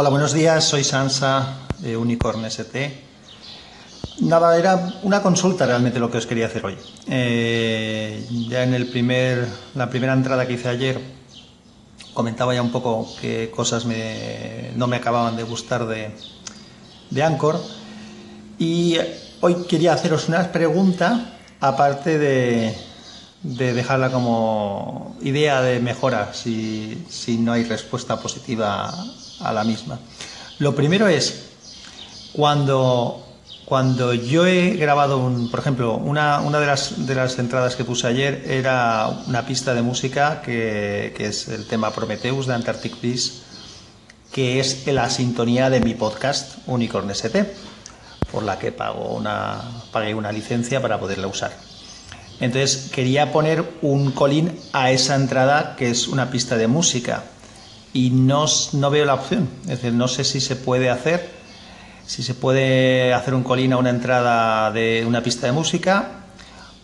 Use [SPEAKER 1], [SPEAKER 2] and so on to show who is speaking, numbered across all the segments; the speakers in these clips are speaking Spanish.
[SPEAKER 1] Hola, buenos días. Soy Sansa de Unicorn ST. Nada, era una consulta realmente lo que os quería hacer hoy. Eh, ya en el primer, la primera entrada que hice ayer comentaba ya un poco qué cosas no me acababan de gustar de, de Anchor. Y hoy quería haceros una pregunta, aparte de, de dejarla como idea de mejora si, si no hay respuesta positiva a la misma. Lo primero es, cuando, cuando yo he grabado, un, por ejemplo, una, una de, las, de, las, entradas que puse ayer era una pista de música que, que es el tema Prometheus de Antarctic Beast, que es la sintonía de mi podcast Unicorn ST, por la que pago una, pagué una licencia para poderla usar. Entonces quería poner un colín a esa entrada que es una pista de música y no, no veo la opción. Es decir, no sé si se puede hacer, si se puede hacer un colín a una entrada de una pista de música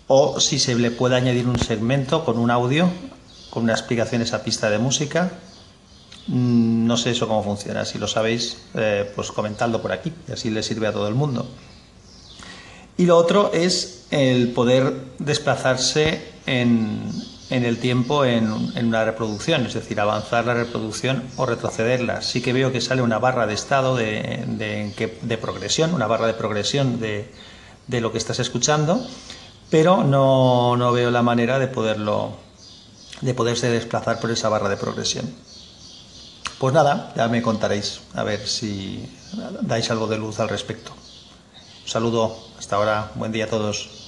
[SPEAKER 1] o si se le puede añadir un segmento con un audio, con una explicación a esa pista de música. Mm, no sé eso cómo funciona. Si lo sabéis, eh, pues comentadlo por aquí y así le sirve a todo el mundo. Y lo otro es el poder desplazarse en, en el tiempo en, una reproducción, es decir, avanzar la reproducción o retrocederla. Sí que veo que sale una barra de estado de, de, progresión, una barra de progresión de, de, lo que estás escuchando, pero no, no, veo la manera de poderlo de poderse desplazar por esa barra de progresión. Pues nada, ya me contaréis, a ver si dais algo de luz al respecto. Un saludo, hasta ahora, buen día a todos.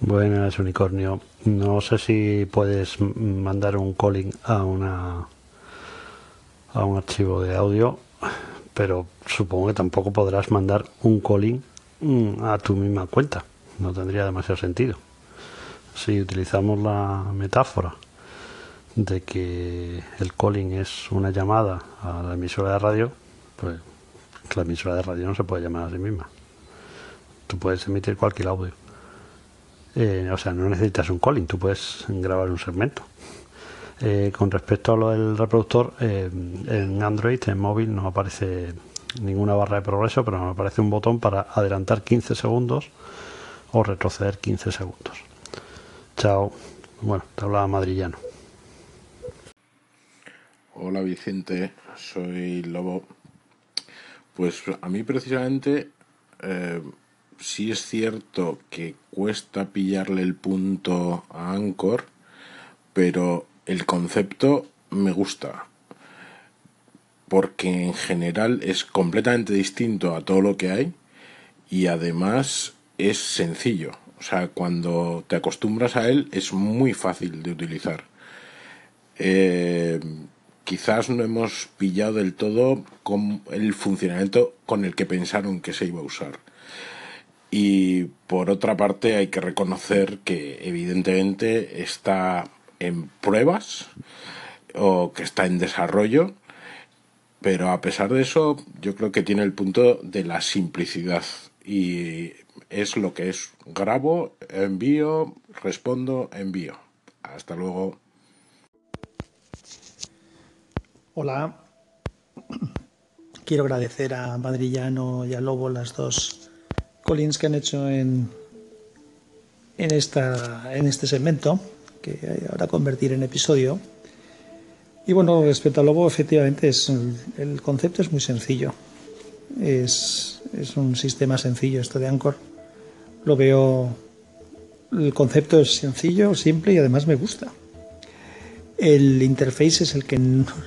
[SPEAKER 2] Buenas, unicornio. No sé si puedes mandar un calling a una a un archivo de audio, pero supongo que tampoco podrás mandar un calling mm, a tu misma cuenta. No tendría demasiado sentido. Si utilizamos la metáfora de que el calling es una llamada a la emisora de radio, pues la emisora de radio no se puede llamar a sí misma. Tú puedes emitir cualquier audio eh, o sea, no necesitas un calling, tú puedes grabar un segmento. Eh, con respecto a lo del reproductor, eh, en Android, en móvil, no aparece ninguna barra de progreso, pero me aparece un botón para adelantar 15 segundos o retroceder 15 segundos. Chao. Bueno, te hablaba madrillano.
[SPEAKER 3] Hola Vicente, soy Lobo. Pues a mí precisamente sí es cierto que cuesta pillarle el punto a Anchor, pero el concepto me gusta. Porque en general es completamente distinto a todo lo que hay y además es sencillo. O sea, cuando te acostumbras a él es muy fácil de utilizar. Eh, quizás no hemos pillado del todo con el funcionamiento con el que pensaron que se iba a usar. Y por otra parte hay que reconocer que evidentemente está en pruebas o que está en desarrollo, pero a pesar de eso yo creo que tiene el punto de la simplicidad y es lo que es. Grabo, envío, respondo, envío. Hasta luego.
[SPEAKER 4] Hola. Quiero agradecer a Madrillano y a Lobo las dos Collins que han hecho en, en, esta, en este segmento, que ahora convertir en episodio. Y bueno, respecto al lobo, efectivamente, es, el, concepto es muy sencillo. Es, es, un sistema sencillo esto de Anchor. Lo veo. El concepto es sencillo, simple y además me gusta. El interface es el que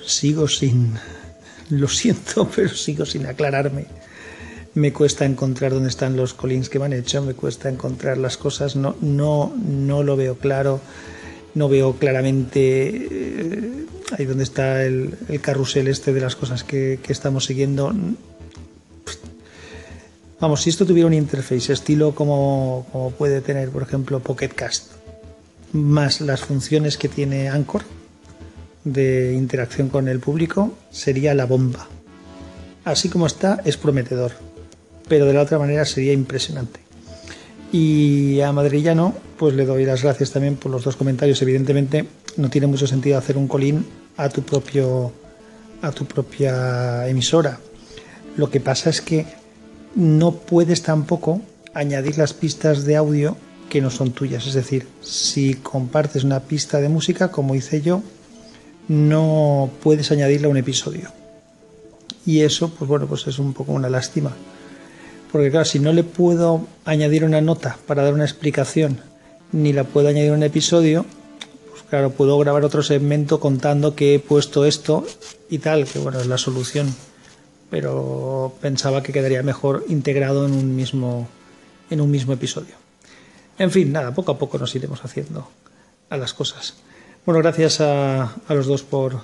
[SPEAKER 4] sigo sin. Lo siento, pero sigo sin aclararme me cuesta encontrar dónde están los colins que me han hecho, me cuesta encontrar las cosas, no, no, no lo veo claro, no veo claramente eh, ahí donde está el, carrusel este de las cosas que, estamos siguiendo. Vamos, si esto tuviera un interface estilo como, como puede tener, por ejemplo, Pocket Cast, más las funciones que tiene Anchor de interacción con el público, sería la bomba. Así como está, es prometedor pero de la otra manera sería impresionante. Y a Madrillano, pues le doy las gracias también por los dos comentarios. Evidentemente, no tiene mucho sentido hacer un colín a tu propio a tu propia emisora.
[SPEAKER 1] Lo que pasa es que no puedes tampoco añadir las pistas de audio que no son tuyas. Es decir, si compartes una pista de música, como hice yo, no puedes añadirla a un episodio. Y eso, pues bueno, pues es un poco una lástima. Porque claro, si no le puedo añadir una nota para dar una explicación, ni la puedo añadir un episodio, pues claro, puedo grabar otro segmento contando que he puesto esto y tal, que bueno, es la solución. Pero pensaba que quedaría mejor integrado en un mismo, en un mismo episodio. En fin, nada, poco a poco nos iremos haciendo a las cosas. Bueno, gracias a, a los dos por,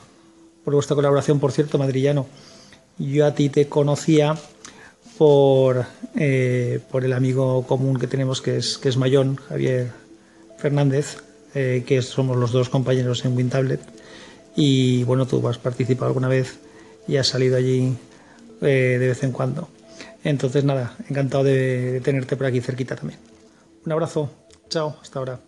[SPEAKER 1] por vuestra colaboración. Por cierto, Madrillano, yo a ti te conocía por, eh, por el amigo común que tenemos que es, que es Mayón, Javier Fernández, eh, que somos los dos compañeros en WinTablet. Y bueno, tú has participado alguna vez y has salido allí eh, de vez en cuando. Entonces, nada, encantado de tenerte por aquí cerquita también. Un abrazo, chao, hasta ahora.